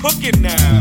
cooking now.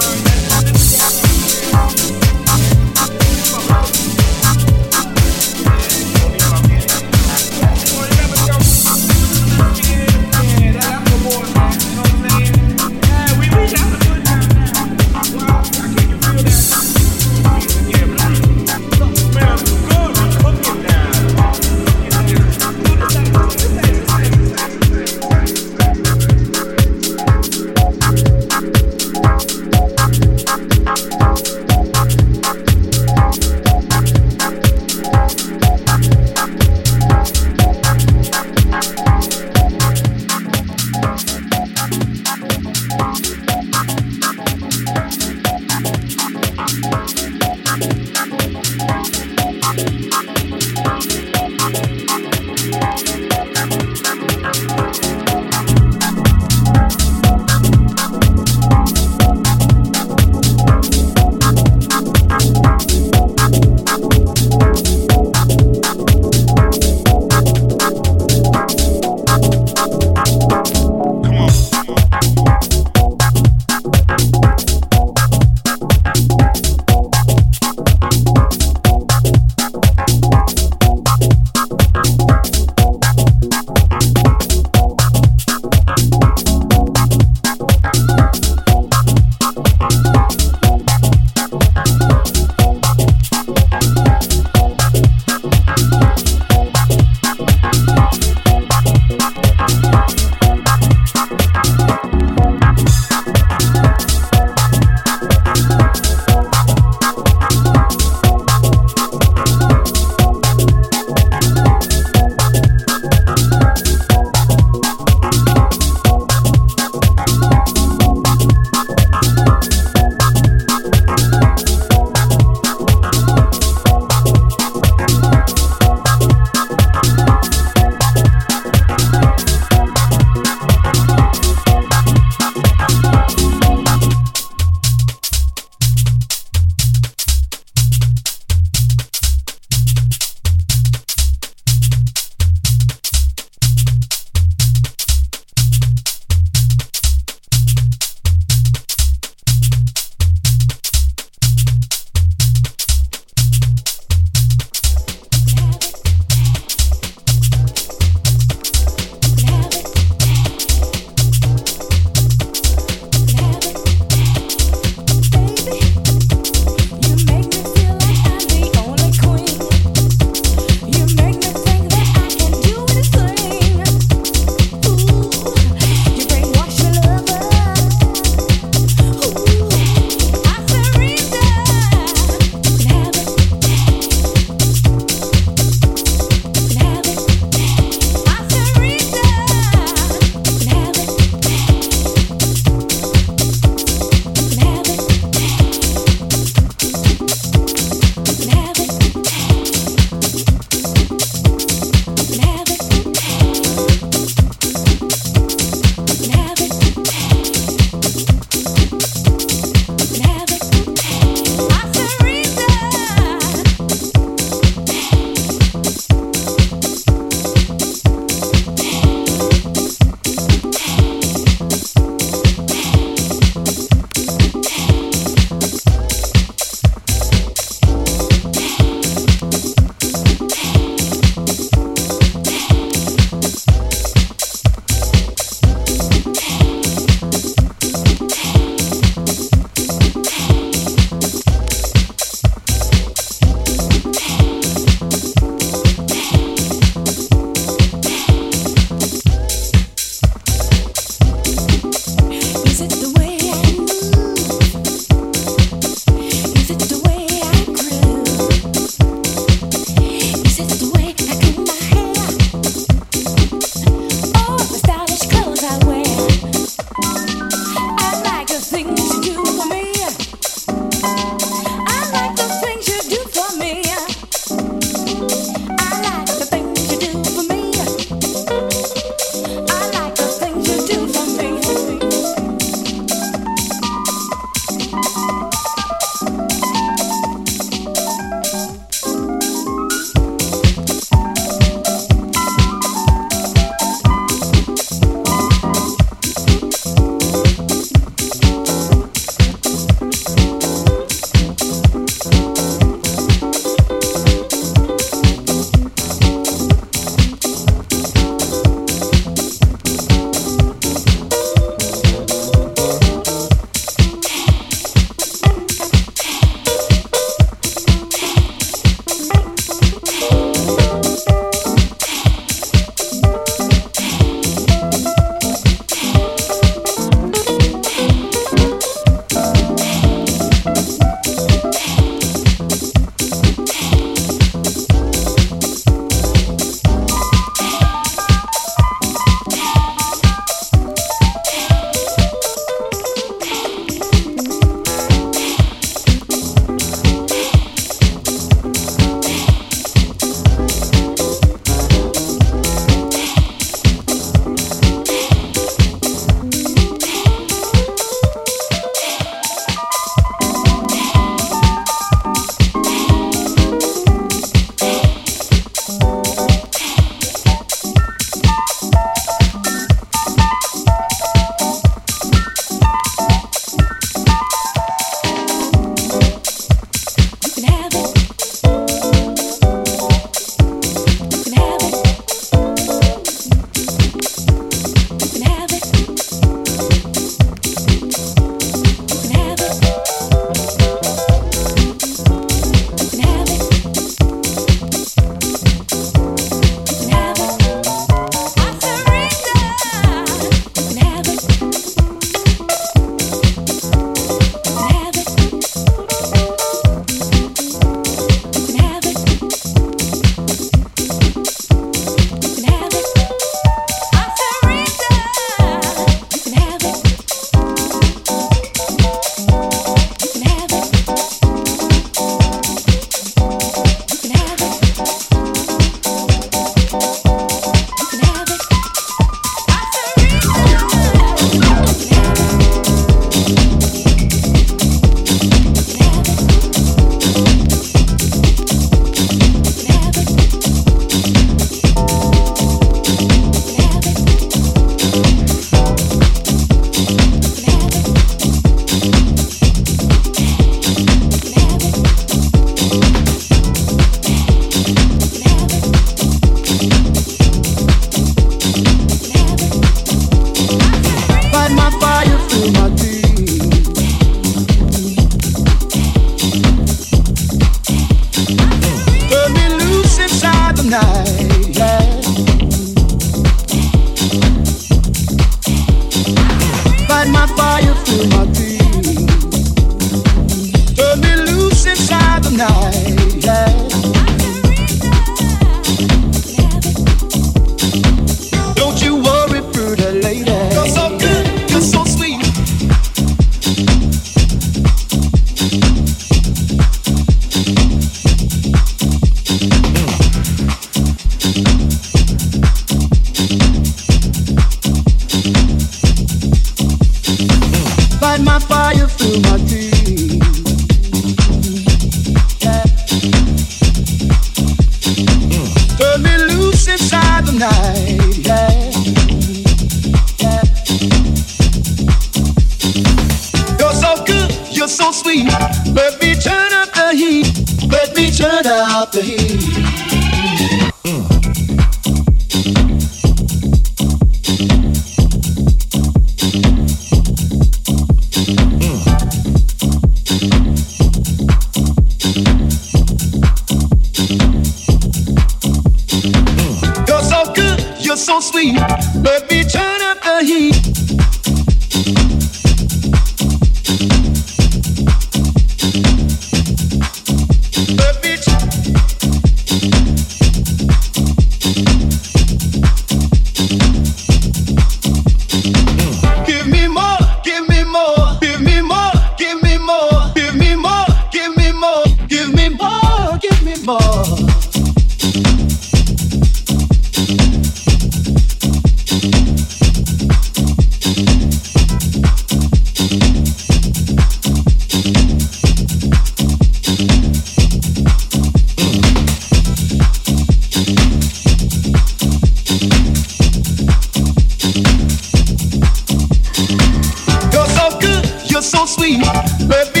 so sweet. baby.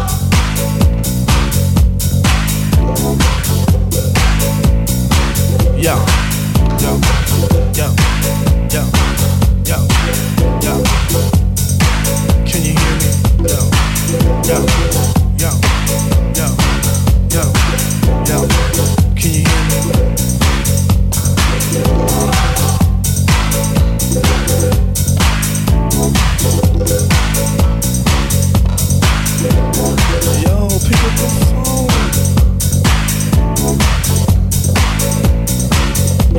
yo, yo, yo, yo, yo, yo. Can you hear me? Yo, yo, yo, yo, yo, yo,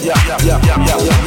ja, ja, ja, ja, ja.